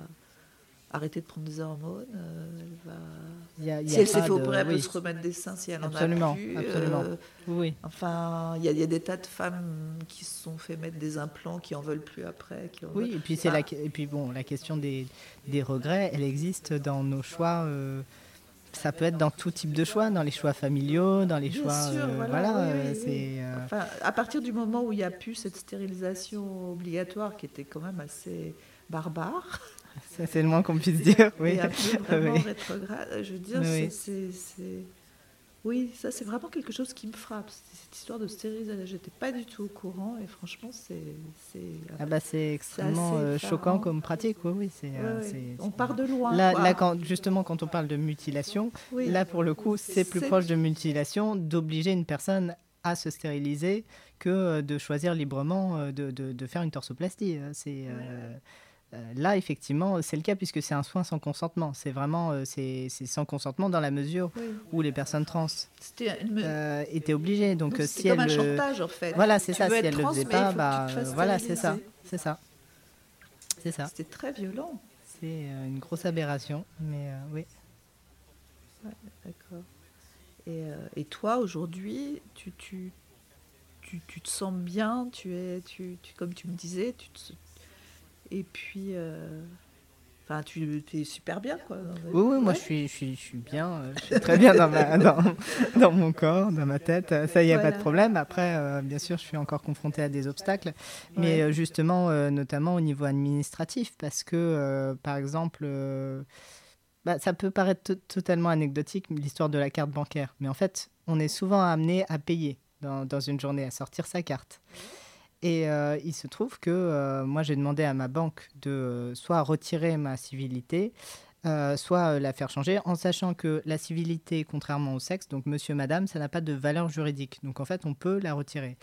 Speaker 1: arrêter de prendre des hormones, euh, elle va... si elle s'est fait opérer, elle peut se remettre des seins si elle
Speaker 2: absolument,
Speaker 1: en a plus.
Speaker 2: Absolument, euh, oui.
Speaker 1: Enfin, il y, y, a des tas de femmes qui se sont fait mettre des implants, qui en veulent plus après. Qui
Speaker 2: oui, et puis, c'est la, et puis bon, la question des, des, regrets, elle existe dans nos choix... Euh, ça peut être dans tout type de choix, dans les choix familiaux, dans les choix.
Speaker 1: Sûr, voilà, c'est. Enfin, à partir du moment où il n'y a plus cette stérilisation obligatoire qui était quand même assez barbare.
Speaker 2: Ça, c'est le moins qu'on puisse dire. Oui.
Speaker 1: Et un peu vraiment rétrograde. Je veux dire, c'est oui, ça c'est vraiment quelque chose qui me frappe. Cette histoire de stérilisation, j'étais pas du tout au courant et franchement c'est.
Speaker 2: Ah bah c'est extrêmement euh, choquant comme pratique, oui, oui.
Speaker 1: Euh, on part de loin.
Speaker 2: Là, quand, justement, quand on parle de mutilation, là pour le coup, c'est plus proche de mutilation d'obliger une personne à se stériliser que euh, de choisir librement de, de, de faire une torsoplastie. C'est. Euh, là, effectivement, c'est le cas puisque c'est un soin sans consentement. C'est vraiment euh, c'est sans consentement dans la mesure où les personnes trans euh, étaient obligées. Donc,
Speaker 1: Donc si comme un chantage en fait.
Speaker 2: Voilà, c'est ça. Si elles ne le faisaient pas, bah, voilà, c'est ça, c'est ça, c'est ça.
Speaker 1: C'était très violent.
Speaker 2: C'est une grosse aberration, mais oui.
Speaker 1: D'accord. Et, et, toi, aujourd'hui, tu, tu, tu, tu, te sens bien, tu es, tu, tu, comme tu me disais, tu te, et puis, euh, enfin, tu es super bien, quoi.
Speaker 2: Oui, oui, moi je suis, je suis, je suis bien, euh, je suis très bien dans, ma, dans, dans, mon corps, dans ma tête. Ça, il n'y a pas de problème. Après, euh, bien sûr, je suis encore confrontée à des obstacles, mais ouais. justement, notamment au niveau administratif, parce que, par exemple. Bah, ça peut paraître totalement anecdotique, l'histoire de la carte bancaire. Mais en fait, on est souvent amené à payer dans, dans une journée, à sortir sa carte. Et euh, il se trouve que euh, moi, j'ai demandé à ma banque de euh, soit retirer ma civilité, soit la faire changer, en sachant que la civilité, contrairement au sexe, donc monsieur, madame, ça n'a pas de valeur juridique. Donc en fait, on peut la retirer.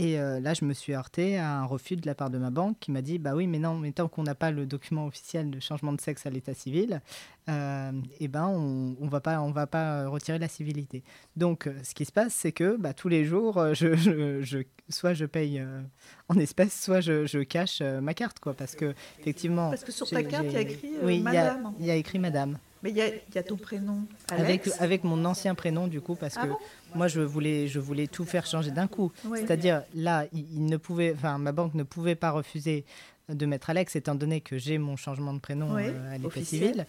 Speaker 2: Et euh, là, je me suis heurté à un refus de la part de ma banque qui m'a dit Bah oui, mais non, mais tant qu'on n'a pas le document officiel de changement de sexe à l'état civil, euh, eh ben, on ne va, pas, on va pas retirer la civilité. Donc, euh, ce qui se passe, c'est que bah, tous les jours, je, je, je, soit je paye euh, en espèces, soit je, je cache euh, ma carte. Quoi, parce que, effectivement.
Speaker 1: Parce que sur ta carte, il y a écrit
Speaker 2: oui,
Speaker 1: Madame.
Speaker 2: Il y, y, a écrit Madame.
Speaker 1: Mais il y, y, a ton prénom Alex.
Speaker 2: Avec, avec mon ancien prénom, du coup, parce
Speaker 1: ah
Speaker 2: que.
Speaker 1: Bon
Speaker 2: moi, je voulais, je voulais tout faire changer d'un coup.
Speaker 1: Oui.
Speaker 2: C'est-à-dire, là, il, il, ne pouvait, enfin, ma banque ne pouvait pas refuser de mettre Alex, étant donné que j'ai mon changement de prénom
Speaker 1: oui,
Speaker 2: euh, à l'état civil.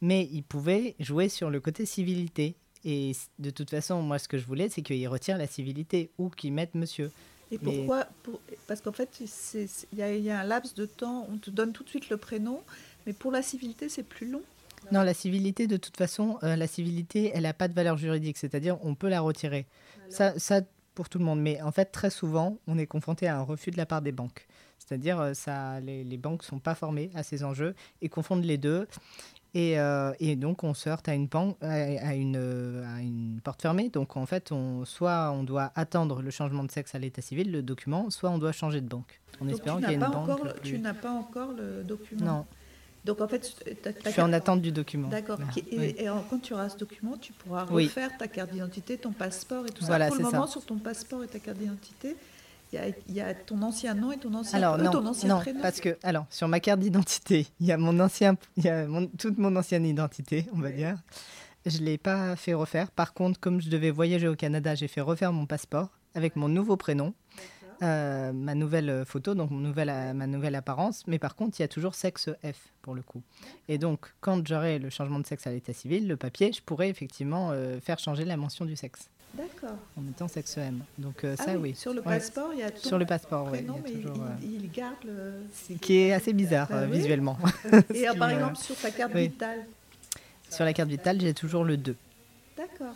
Speaker 2: Mais il pouvait jouer sur le côté civilité. Et de toute façon, moi, ce que je voulais, c'est qu'il retire la civilité ou qu'il mette monsieur.
Speaker 1: Et pourquoi pour, Parce qu'en fait, il y, y, a un laps de temps, on te donne tout de suite le prénom, mais pour la civilité, c'est plus long.
Speaker 2: Non, la civilité, de toute façon, euh, la civilité, elle n'a pas de valeur juridique, c'est-à-dire on peut la retirer. Ça, ça, pour tout le monde. Mais en fait, très souvent, on est confronté à un refus de la part des banques. C'est-à-dire, euh, ça, les, les banques ne sont pas formées à ces enjeux et confondent les deux. Et, euh, et, donc, on se heurte à une, pan, à, une, à une porte fermée. Donc, en fait, on, soit on doit attendre le changement de sexe à l'état civil, le document, soit on doit changer de banque.
Speaker 1: En donc espérant qu'il y ait une banque. Encore, plus... Tu n'as pas encore le document?
Speaker 2: Non.
Speaker 1: Donc en fait,
Speaker 2: je suis en attente du document.
Speaker 1: D'accord. Et,
Speaker 2: oui.
Speaker 1: et, quand tu auras ce document, tu pourras
Speaker 2: oui.
Speaker 1: refaire ta carte d'identité, ton passeport et tout
Speaker 2: voilà,
Speaker 1: ça. Pour le moment,
Speaker 2: ça.
Speaker 1: sur ton passeport et ta carte d'identité, il y, y, a ton ancien nom et ton ancien,
Speaker 2: alors,
Speaker 1: euh,
Speaker 2: non,
Speaker 1: ton ancien
Speaker 2: non,
Speaker 1: prénom.
Speaker 2: parce que alors sur ma carte d'identité, il y a mon ancien, il y a mon, toute mon ancienne identité, on va oui. dire. Je l'ai pas fait refaire. Par contre, comme je devais voyager au Canada, j'ai fait refaire mon passeport avec mon nouveau prénom. Euh, ma nouvelle photo, donc mon nouvelle, ma nouvelle apparence, mais par contre, il y a toujours sexe F pour le coup. Et donc, quand j'aurai le changement de sexe à l'état civil, le papier, je pourrais effectivement euh, faire changer la mention du sexe.
Speaker 1: D'accord.
Speaker 2: En mettant sexe M. Donc, euh,
Speaker 1: ah
Speaker 2: ça,
Speaker 1: oui.
Speaker 2: oui.
Speaker 1: Sur le passeport, ouais. il y a ton
Speaker 2: Sur le passeport, oui.
Speaker 1: Il, toujours, il, il, garde le.
Speaker 2: Ce qui est assez bizarre ah, oui. visuellement.
Speaker 1: Et par exemple, sur ta carte oui. vitale
Speaker 2: Sur la carte vitale, j'ai toujours le 2.
Speaker 1: D'accord.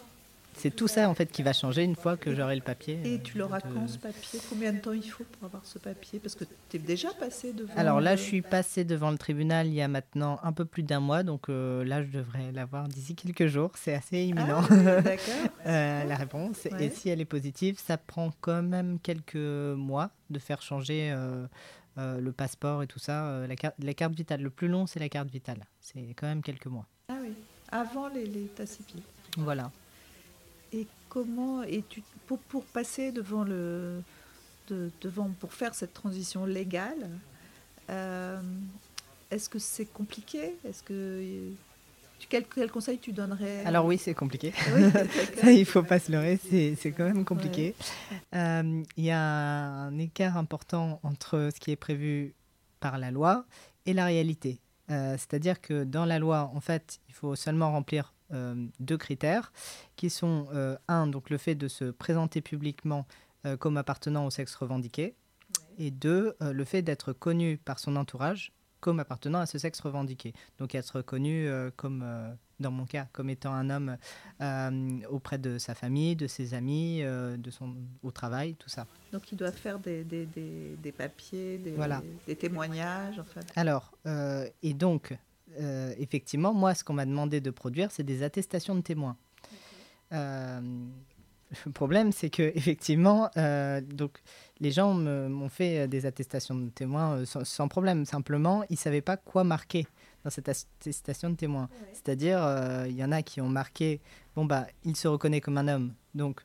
Speaker 2: C'est tout ça en fait qui va changer une fois que j'aurai le papier.
Speaker 1: Et tu l'auras de... quand ce papier? Combien de temps il faut pour avoir ce papier? Parce que tu es déjà passé devant.
Speaker 2: Alors là, le... je suis passé devant le tribunal il y a maintenant un peu plus d'un mois, donc euh, là, je devrais l'avoir d'ici quelques jours. C'est assez imminent.
Speaker 1: Ah, D'accord.
Speaker 2: euh, la réponse. Ouais. Et si elle est positive, ça prend quand même quelques mois de faire changer. Euh, euh, le passeport et tout ça, la, carte, la carte vitale. Le plus long, c'est la carte vitale. C'est quand même quelques mois.
Speaker 1: Ah oui, avant l'état civil.
Speaker 2: Voilà.
Speaker 1: Comment pour, pour passer devant le de, devant pour faire cette transition légale, euh, est-ce que c'est compliqué? Est-ce que tu, quel, quel, conseil tu donnerais?
Speaker 2: Alors oui, c'est compliqué.
Speaker 1: Oui,
Speaker 2: Ça, il faut pas se leurrer, c'est quand même compliqué. Il ouais. euh, y a un écart important entre ce qui est prévu par la loi et la réalité. Euh, C'est-à-dire que dans la loi, en fait, il faut seulement remplir deux critères qui sont euh, un donc le fait de se présenter publiquement euh, comme appartenant au sexe revendiqué et deux euh, le fait d'être connu par son entourage comme appartenant à ce sexe revendiqué donc être connu euh, comme euh, dans mon cas comme étant un homme euh, auprès de sa famille de ses amis euh, de son au travail tout ça
Speaker 1: donc il doit faire des, des, des, des papiers des,
Speaker 2: voilà.
Speaker 1: des témoignages en fait.
Speaker 2: alors euh, et donc euh, effectivement, moi, ce qu'on m'a demandé de produire, c'est des attestations de témoins. Okay. Euh, le problème, c'est que effectivement, euh, donc les gens m'ont fait des attestations de témoins sans, sans, problème. Simplement, ils savaient pas quoi marquer dans cette attestation de témoins. Ouais. C'est-à-dire, il y en a qui ont marqué, bon bah, il se reconnaît comme un homme, donc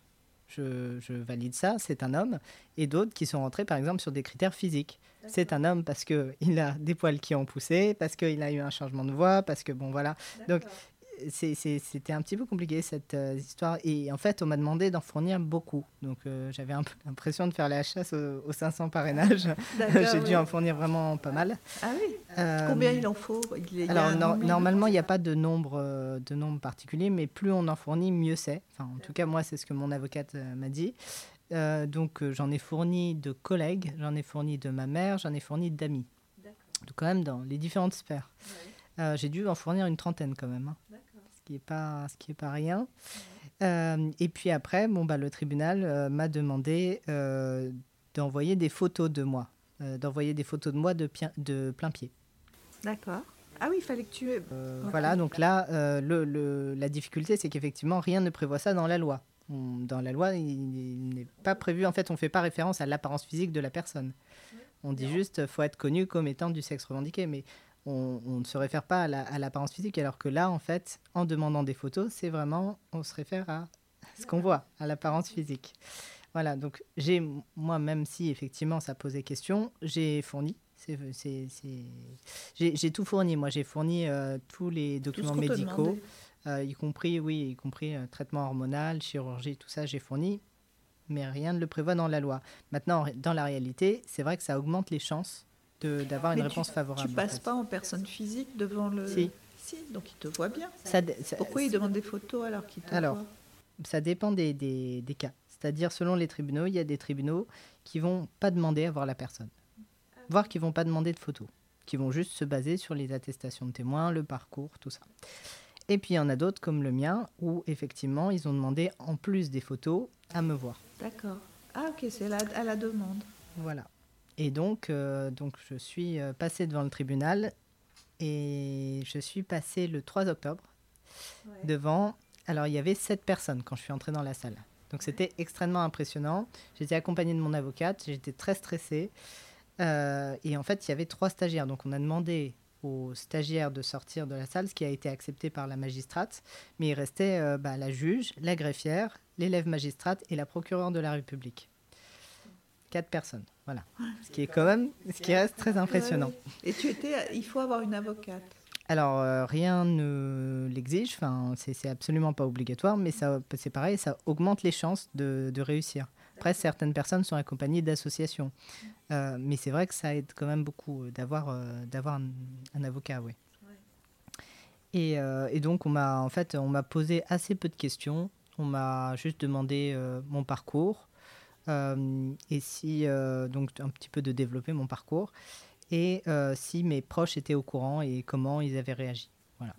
Speaker 2: je, je valide ça, c'est un homme, et d'autres qui sont rentrés par exemple sur des critères physiques. C'est un homme parce qu'il a des poils qui ont poussé, parce qu'il a eu un changement de voix, parce que bon voilà. Donc c'était un petit peu compliqué cette euh, histoire. Et en fait, on m'a demandé d'en fournir beaucoup. Donc euh, j'avais un peu l'impression de faire la chasse aux, 500 parrainages. J'ai dû en fournir vraiment pas mal.
Speaker 1: Ah oui Combien il en faut?
Speaker 2: Alors normalement, il n'y a pas de nombre, de nombre particulier, mais plus on en fournit, mieux c'est. Enfin, en tout cas, moi, c'est ce que mon avocate m'a dit. Donc j'en ai fourni de collègues, j'en ai fourni de ma mère, j'en ai fourni d'amis. Donc quand même dans les différentes sphères. Euh, j'ai dû en fournir une trentaine quand même, hein. ce qui n'est pas, ce qui est pas rien. Euh, et puis après, bon, bah, le tribunal euh, m'a demandé d'envoyer des photos de moi, d'envoyer des photos de moi de, de plein pied.
Speaker 1: D'accord. Ah oui, il fallait que tu...
Speaker 2: Voilà, donc là, le, le, la difficulté, c'est qu'effectivement, rien ne prévoit ça dans la loi. Dans la loi, il, n'est pas prévu, en fait, on ne fait pas référence à l'apparence physique de la personne. On dit juste, faut être connu comme étant du sexe revendiqué. Mais on, ne se réfère pas à l'apparence physique, alors que là, en fait, en demandant des photos, c'est vraiment, on se réfère à ce qu'on voit, à l'apparence physique. Voilà, donc j'ai, moi, même si effectivement ça posait question, j'ai fourni. J'ai tout fourni. Moi, j'ai fourni euh, tous les documents médicaux, y compris, oui, y compris euh, traitement hormonal, chirurgie, tout ça, j'ai fourni. Mais rien ne le prévoit dans la loi. Maintenant, dans la réalité, c'est vrai que ça augmente les chances d'avoir une réponse favorable.
Speaker 1: Tu passes pas en personne physique devant le.
Speaker 2: Si.
Speaker 1: Si, donc il te voit bien. Ça, Pourquoi il demande des photos alors qu'il te
Speaker 2: alors, ça dépend des, des, des cas. C'est-à-dire, selon les tribunaux, il y a des tribunaux qui vont pas demander à voir la personne, voire qui vont pas demander de photos, qui vont juste se baser sur les attestations de témoins, le parcours, tout ça. Et puis il y en a d'autres comme le mien où effectivement ils ont demandé en plus des photos à me voir.
Speaker 1: D'accord. Ah ok, c'est à la demande.
Speaker 2: Voilà. Et donc, euh, donc je suis euh, passée devant le tribunal et je suis passée le 3 octobre devant. Alors, il y avait sept personnes quand je suis entrée dans la salle. Donc, c'était extrêmement impressionnant. J'étais accompagnée de mon avocate, j'étais très stressée. Euh, et en fait, il y avait trois stagiaires. Donc, on a demandé aux stagiaires de sortir de la salle, ce qui a été accepté par la magistrate. Mais il restait bah, la juge, la greffière, l'élève magistrate et la procureure de la République. Quatre personnes, voilà. Ce qui est quand même, ce qui reste très impressionnant.
Speaker 1: Et tu étais, il faut avoir une avocate.
Speaker 2: Alors, euh, rien ne l'exige, enfin, c'est absolument pas obligatoire, mais c'est pareil, ça augmente les chances de, réussir. Après, certaines personnes sont accompagnées d'associations, euh, mais c'est vrai que ça aide quand même beaucoup euh, d'avoir d'avoir un, avocat, oui. Et, et, donc, on m'a en fait, on m'a posé assez peu de questions. On m'a juste demandé mon parcours, euh, et si, euh, donc un petit peu de développer mon parcours, et euh, si mes proches étaient au courant et comment ils avaient réagi. Voilà.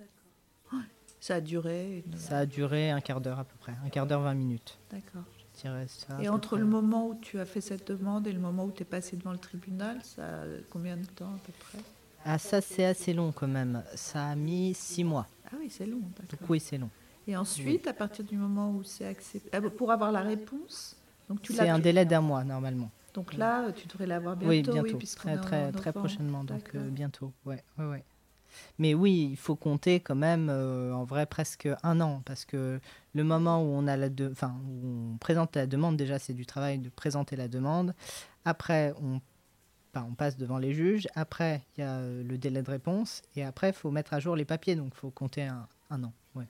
Speaker 1: Ça a duré
Speaker 2: Ça a duré un quart d'heure à peu près, un quart d'heure, 20 minutes.
Speaker 1: D'accord. Et entre le moment où tu as fait cette demande et le moment où tu es passé devant le tribunal, ça a combien de temps à peu près?
Speaker 2: Ah ça c'est assez long quand même. Ça a mis six mois.
Speaker 1: Ah oui c'est long.
Speaker 2: Donc oui c'est long.
Speaker 1: Et ensuite, à partir du moment où c'est accepté, ah, pour avoir la réponse,
Speaker 2: c'est un délai d'un mois normalement.
Speaker 1: Donc là, tu devrais l'avoir bientôt.
Speaker 2: Oui, bientôt, très, très, très prochainement, donc euh, bientôt. Ouais, ouais, ouais. Mais oui, il faut compter quand même euh, en vrai presque un an parce que le moment où on a la enfin où on présente la demande déjà c'est du travail de présenter la demande. Après on on passe devant les juges. Après il y a euh, le délai de réponse et après il faut mettre à jour les papiers donc il faut compter un, un an. Ouais.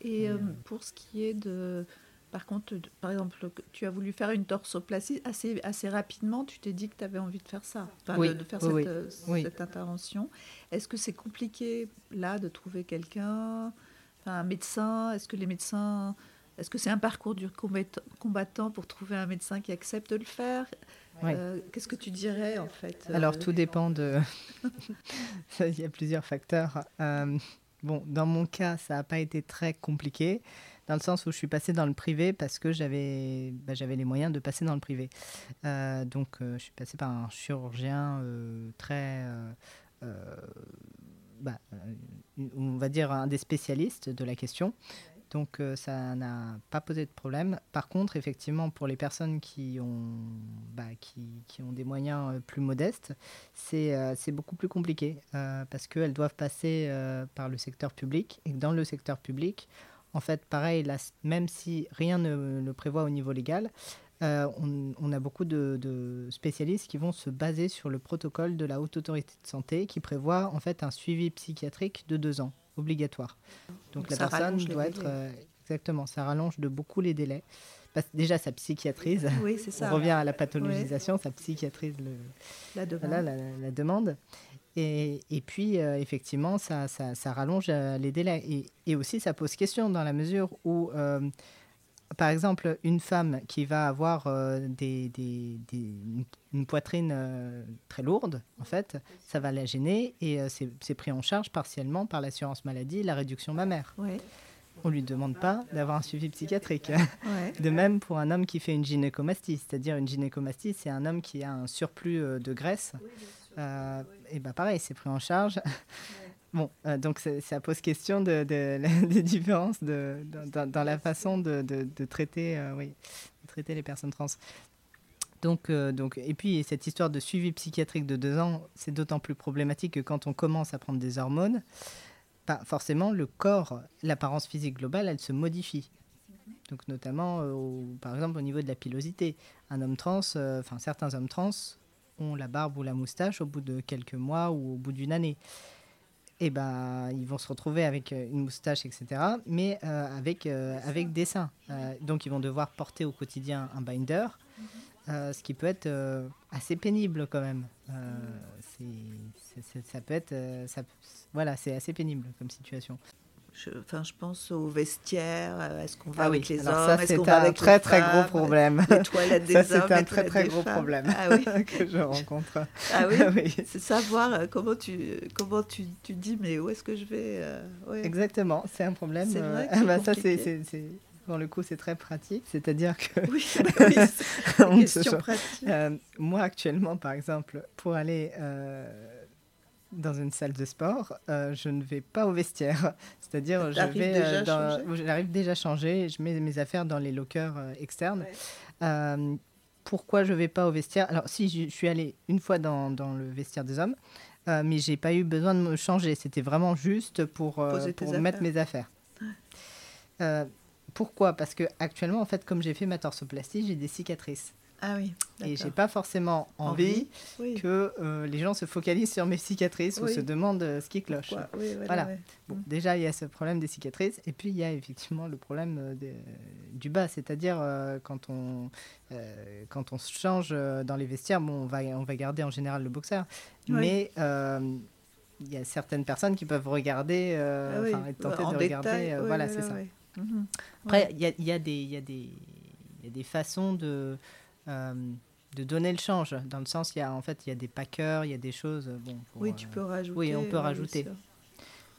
Speaker 1: Et pour ce qui est de par contre, par exemple, tu as voulu faire une torsoplastie assez, assez rapidement, tu t'es dit que tu avais envie de faire ça, de, faire euh, cette, intervention. Est-ce que c'est compliqué là de trouver quelqu'un, un médecin? Est-ce que les médecins, est-ce que c'est un parcours du combattant pour trouver un médecin qui accepte de le faire? Euh, Qu'est-ce que tu dirais en fait
Speaker 2: euh, Alors tout dépend de. Il y a plusieurs facteurs. bon, dans mon cas, ça n'a pas été très compliqué dans le sens où je suis passée dans le privé parce que j'avais bah, les moyens de passer dans le privé. Euh, donc, euh, je suis passée par un chirurgien euh, très. Bah, on va dire un des spécialistes de la question. Donc ça n'a pas posé de problème. Par contre, effectivement, pour les personnes qui ont, bah, qui, qui, ont des moyens plus modestes, c'est beaucoup plus compliqué parce qu'elles doivent passer par le secteur public. Et dans le secteur public, en fait, pareil, même si rien ne le prévoit au niveau légal, euh, on, a beaucoup de, spécialistes qui vont se baser sur le protocole de la Haute Autorité de Santé qui prévoit en fait un suivi psychiatrique de deux ans obligatoire. Donc,
Speaker 1: Donc
Speaker 2: la personne doit être... euh, exactement, ça rallonge de beaucoup les délais. Parce que déjà, ça psychiatrise.
Speaker 1: Oui, c'est ça.
Speaker 2: On revient à la pathologisation, ça psychiatrise le,
Speaker 1: La demande.
Speaker 2: voilà, la demande. Et, et puis, euh, effectivement, ça, ça, ça rallonge euh, les délais. Et, et aussi, ça pose question dans la mesure où, euh, par exemple, une femme qui va avoir des, des- des- une- poitrine très lourde, en fait, ça va la gêner et c'est pris en charge partiellement par l'assurance maladie, la réduction mammaire.
Speaker 1: Ouais,
Speaker 2: On ne lui demande pas d'avoir un suivi psychiatrique.
Speaker 1: ouais.
Speaker 2: De même pour un homme qui fait une gynécomastie, c'est-à-dire une gynécomastie, c'est un homme qui a un surplus de graisse. Euh, et ben pareil, c'est pris en charge. Bon, euh, donc ça pose question de, de- des différences de, dans- la façon de, traiter, euh, oui, traiter les personnes trans. Donc, euh, donc, et puis cette histoire de suivi psychiatrique de deux ans, c'est d'autant plus problématique que quand on commence à prendre des hormones, bah, forcément le corps, l'apparence physique globale, elle se modifie. Donc notamment, au- par exemple, au niveau de la pilosité. Un homme trans, enfin certains hommes trans ont la barbe ou la moustache au bout de quelques mois ou au bout d'une année. Et ben, ils vont se retrouver avec euh, une moustache, etc., mais euh, avec, euh, avec des seins. Euh, donc ils vont devoir porter au quotidien un binder, euh, ce qui peut être assez pénible quand même. C'est- ça peut être, ça- voilà, c'est assez pénible comme situation.
Speaker 1: Je, enfin, je pense aux vestiaires. euh, Est-ce qu'on va
Speaker 2: Ah oui,
Speaker 1: avec les
Speaker 2: alors
Speaker 1: hommes
Speaker 2: c'est un très très gros problème.
Speaker 1: Les toilettes des
Speaker 2: Ça c'est un très très gros
Speaker 1: femmes.
Speaker 2: problème
Speaker 1: Ah oui.
Speaker 2: que je rencontre.
Speaker 1: Ah oui.
Speaker 2: Oui.
Speaker 1: C'est savoir euh, comment tu comment tu, tu dis mais où est-ce que je vais euh, ouais.
Speaker 2: Exactement, c'est un problème.
Speaker 1: C'est
Speaker 2: euh,
Speaker 1: vrai
Speaker 2: ah bah ça c'est pour le coup c'est très pratique, c'est-à-dire que
Speaker 1: Oui, oui, une question pratique.
Speaker 2: Euh, moi, actuellement, par exemple, pour aller euh, dans une salle de sport, euh, je ne vais pas au vestiaire. C'est-à-dire, je vais dans- où j'arrive déjà changé, je mets mes affaires dans les lockers euh, externes.
Speaker 1: Ouais.
Speaker 2: Euh, pourquoi je vais pas au vestiaire? Alors, si je, je suis allée une fois dans, dans le vestiaire des hommes, euh, mais j'ai pas eu besoin de me changer. C'était vraiment juste pour, euh, pour mettre mes affaires. Euh, pourquoi? Parce que actuellement, en fait, comme j'ai fait ma torsoplastie, j'ai des cicatrices.
Speaker 1: Ah oui.
Speaker 2: Et j'ai pas forcément envie, que euh, les gens se focalisent sur mes cicatrices ou se demandent euh, ce qui cloche.
Speaker 1: Oui, voilà,
Speaker 2: Voilà.
Speaker 1: ouais.
Speaker 2: Bon,
Speaker 1: Mm.
Speaker 2: déjà, il y a ce problème des cicatrices, et puis il y a effectivement le problème euh, de- du bas, c'est-à-dire euh, quand, on, quand on se change dans les vestiaires, bon, on, va, on va garder en général le boxeur,
Speaker 1: Oui.
Speaker 2: mais il y a certaines personnes qui peuvent regarder,
Speaker 1: Ah en
Speaker 2: de
Speaker 1: détail,
Speaker 2: regarder. voilà, c'est ça. Après, il y, a, y a y, a des- il y a des façons de, de donner le change. Dans le sens, il y a, en fait, il y a des packers, il y a des choses. Bon, pour,
Speaker 1: Oui,
Speaker 2: euh,
Speaker 1: tu peux rajouter.
Speaker 2: oui, on peut rajouter.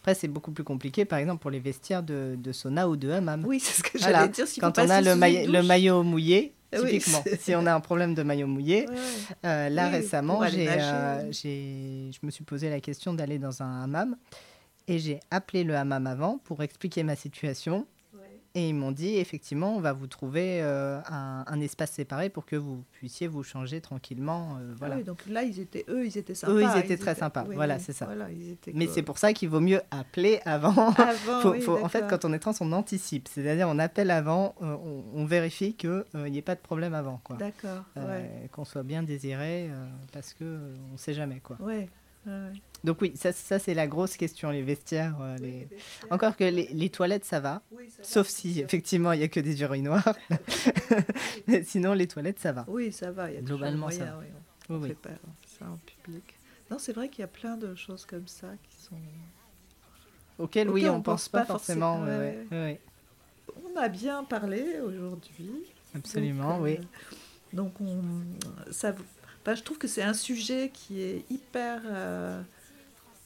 Speaker 2: Après, c'est beaucoup plus compliqué, par exemple, pour les vestiaires de, de sauna ou de hammam.
Speaker 1: Oui, c'est ce que
Speaker 2: Voilà.
Speaker 1: j'allais dire. faut
Speaker 2: Quand on a le, maillot mouillé,
Speaker 1: Oui,
Speaker 2: typiquement, si on a un problème de maillot mouillé,
Speaker 1: Ouais, ouais.
Speaker 2: euh, là
Speaker 1: Oui,
Speaker 2: récemment, euh, je me suis posé la question d'aller dans un hammam et j'ai appelé le hammam avant pour expliquer ma situation. Et ils m'ont dit, effectivement, on va vous trouver euh, un, un espace séparé pour que vous puissiez vous changer tranquillement. euh,
Speaker 1: Ah
Speaker 2: voilà.
Speaker 1: oui, donc là, ils étaient, eux, ils étaient sympas.
Speaker 2: Eux, ils étaient très sympas.
Speaker 1: oui,
Speaker 2: Voilà, c'est ça.
Speaker 1: voilà,
Speaker 2: Mais c'est pour ça qu'il vaut mieux appeler avant.
Speaker 1: Avant,
Speaker 2: Faut-
Speaker 1: oui,
Speaker 2: faut- en fait, quand on est trans, on anticipe. C'est-à-dire, on appelle avant, euh, on, on vérifie qu'il n'y ait pas de problème avant. Quoi.
Speaker 1: D'accord, ouais.
Speaker 2: Qu'on soit bien désiré, parce que euh, on ne sait jamais. Quoi.
Speaker 1: Ouais, ouais.
Speaker 2: Donc oui, ça, ça c'est la grosse question, les vestiaires. euh, les... Encore que les, les toilettes, ça va.
Speaker 1: Oui, ça va.
Speaker 2: Sauf si, effectivement, il n'y a que des urinoirs. Mais Sinon, les toilettes, ça va.
Speaker 1: Oui, ça va. Il y a
Speaker 2: Globalement, ça
Speaker 1: moyen,
Speaker 2: va.
Speaker 1: oui, on
Speaker 2: Oui,
Speaker 1: ne fait pas ça en public. Non, c'est vrai qu'il y a plein de choses comme ça qui sont.
Speaker 2: Auquel, oui, on ne pense
Speaker 1: pense
Speaker 2: pas forcément.
Speaker 1: forcément,
Speaker 2: ouais,
Speaker 1: ouais,
Speaker 2: ouais, ouais.
Speaker 1: On a bien parlé aujourd'hui.
Speaker 2: Absolument,
Speaker 1: Donc,
Speaker 2: oui.
Speaker 1: euh, Donc, on, ça, enfin, je trouve que c'est un sujet qui est hyper, euh,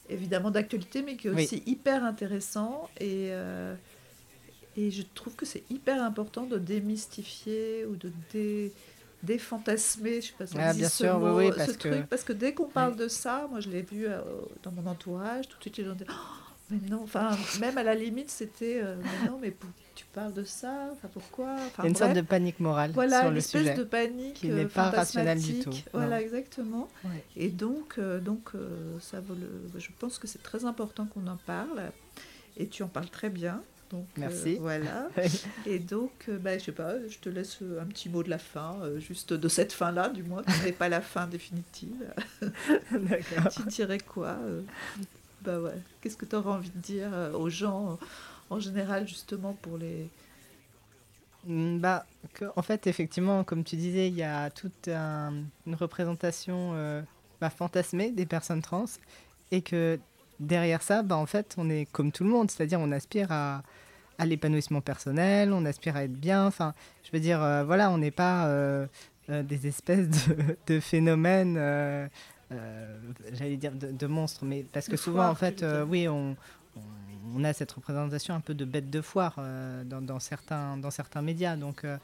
Speaker 1: évidemment d'actualité, mais qui est
Speaker 2: Oui.
Speaker 1: aussi hyper intéressant. Et, euh, et je trouve que c'est hyper important de démystifier ou de dé, défantasmer, je sais pas si
Speaker 2: Ah, bien
Speaker 1: ce
Speaker 2: sûr,
Speaker 1: mot,
Speaker 2: oui,
Speaker 1: ce
Speaker 2: parce que-
Speaker 1: truc, parce que dès qu'on parle de ça, moi je l'ai vu euh, dans mon entourage, tout de suite les gens disent Oh, mais non, enfin, même à la limite, c'était euh, mais non, mais pour- tu parles de ça, enfin pourquoi
Speaker 2: Il y a une sorte de panique morale
Speaker 1: Voilà,
Speaker 2: sur
Speaker 1: une
Speaker 2: le
Speaker 1: espèce
Speaker 2: sujet.
Speaker 1: de panique
Speaker 2: qui
Speaker 1: euh,
Speaker 2: n'est pas rationnelle du
Speaker 1: fantasmatique.
Speaker 2: tout,
Speaker 1: Voilà,
Speaker 2: non.
Speaker 1: exactement.
Speaker 2: Ouais.
Speaker 1: Et donc, euh, donc euh, ça vaut le... je pense que c'est très important qu'on en parle. Et tu en parles très bien. Donc, euh,
Speaker 2: Merci.
Speaker 1: voilà. Et donc, euh, bah, je sais pas, je te laisse un petit mot de la fin, euh, juste de cette fin-là, du moins, qui n'est pas la fin définitive.
Speaker 2: D'accord.
Speaker 1: tu dirais quoi euh bah ouais. Qu'est-ce que tu aurais envie de dire euh, aux gens en général, justement, pour les.
Speaker 2: Mm, bah, en fait, effectivement, comme tu disais, il y a toute une représentation euh, bah, fantasmée des personnes trans et que derrière ça, bah, en fait, on est comme tout le monde, c'est-à-dire on aspire à, à l'épanouissement personnel, on aspire à être bien. Enfin, je veux dire, euh, voilà, on n'est pas euh, des espèces de phénomènes, j'allais dire de, monstres, mais parce que souvent, en fait, oui, on, on a cette représentation un peu de bête de foire euh, dans, certains, dans certains médias. Donc, euh,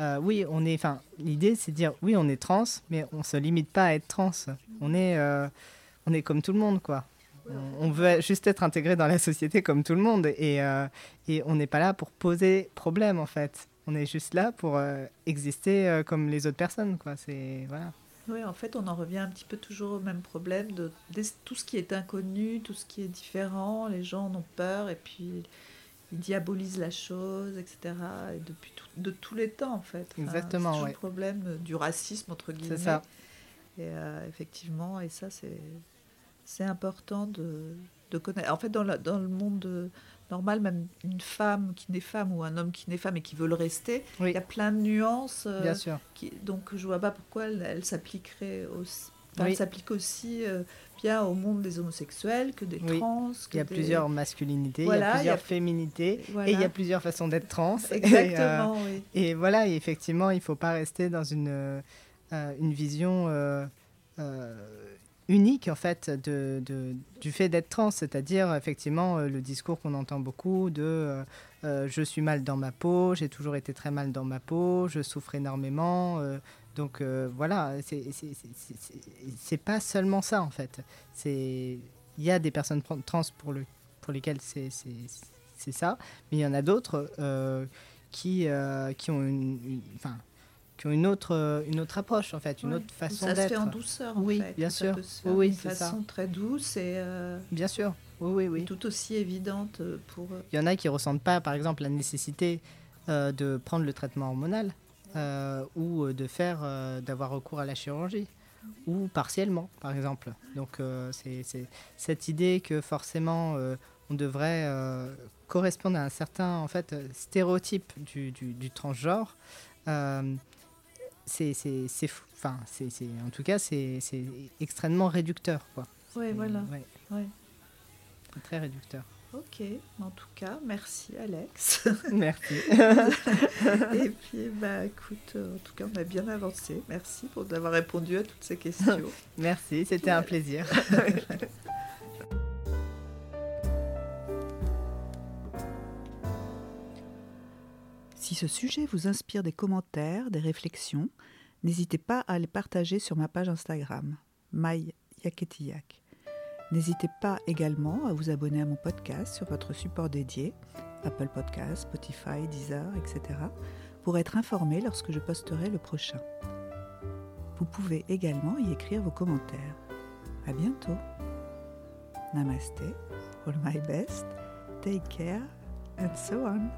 Speaker 2: euh, oui, on est. Enfin, l'idée, c'est de dire oui, on est trans, mais on se limite pas à être trans. On est, on est comme tout le monde, quoi. On, veut juste être intégré dans la société comme tout le monde, et, et on n'est pas là pour poser problème, en fait. On est juste là pour exister comme les autres personnes, quoi. C'est voilà.
Speaker 1: Oui, en fait, on en revient un petit peu toujours au même problème de, tout ce qui est inconnu, tout ce qui est différent. Les gens en ont peur et puis ils diabolisent la chose, etc. Et depuis de tous les temps, en fait.
Speaker 2: Exactement.
Speaker 1: C'est le problème du racisme entre guillemets.
Speaker 2: C'est ça.
Speaker 1: Et euh, effectivement, et ça, c'est c'est important de, de connaître. En fait, dans, la, dans le monde normal, même une femme qui n'est femme ou un homme qui n'est femme et qui veut le rester, il y a plein de nuances.
Speaker 2: Euh, Bien sûr.
Speaker 1: Qui, donc je vois pas pourquoi elle, s'appliquerait aussi. Elle s'applique aussi euh, bien au monde des homosexuels que des trans.
Speaker 2: il y a plusieurs masculinités, il y a plusieurs féminités et il y a plusieurs façons d'être trans.
Speaker 1: Exactement,
Speaker 2: et, euh, Et voilà, effectivement, il ne faut pas rester dans une, une vision unique en fait du fait d'être trans, c'est-à-dire effectivement euh, le discours qu'on entend beaucoup de euh, euh, je suis mal dans ma peau, j'ai toujours été très mal dans ma peau, je souffre énormément. donc voilà, c'est pas seulement ça en fait. Il y a des personnes trans pour, pour lesquelles c'est ça, mais il y en a d'autres qui, qui ont une, qui ont une autre, euh, une autre approche, en fait, une autre façon d'être. Ça se
Speaker 1: fait en douceur,
Speaker 2: oui, bien sûr. oui,
Speaker 1: une façon très douce et. Euh,
Speaker 2: bien sûr, oui, oui, oui.
Speaker 1: Tout aussi évidente pour.
Speaker 2: Il y en a qui ressentent pas, par exemple, la nécessité euh, de prendre le traitement hormonal ou de faire, d'avoir recours à la chirurgie ou partiellement, par exemple. Donc, c'est cette idée que forcément on devrait correspondre à un certain en fait stéréotype du, du, du transgenre c'est enfin c'est en tout cas c'est extrêmement réducteur quoi.
Speaker 1: Oui voilà. ouais.
Speaker 2: très réducteur.
Speaker 1: Ok. En tout cas merci Alex.
Speaker 2: Merci.
Speaker 1: Et puis bah écoute en tout cas on a bien avancé. Merci pour d'avoir répondu à toutes ces questions.
Speaker 2: Merci c'était un plaisir
Speaker 1: Si ce sujet vous inspire des commentaires, des réflexions, n'hésitez pas à les partager sur ma page Instagram, MyYaketiyak. N'hésitez pas également à vous abonner à mon podcast sur votre support dédié, Apple Podcasts, Spotify, Deezer, etc., pour être informé lorsque je posterai le prochain. Vous pouvez également y écrire vos commentaires. À bientôt. Namaste, all my best, take care, and so on.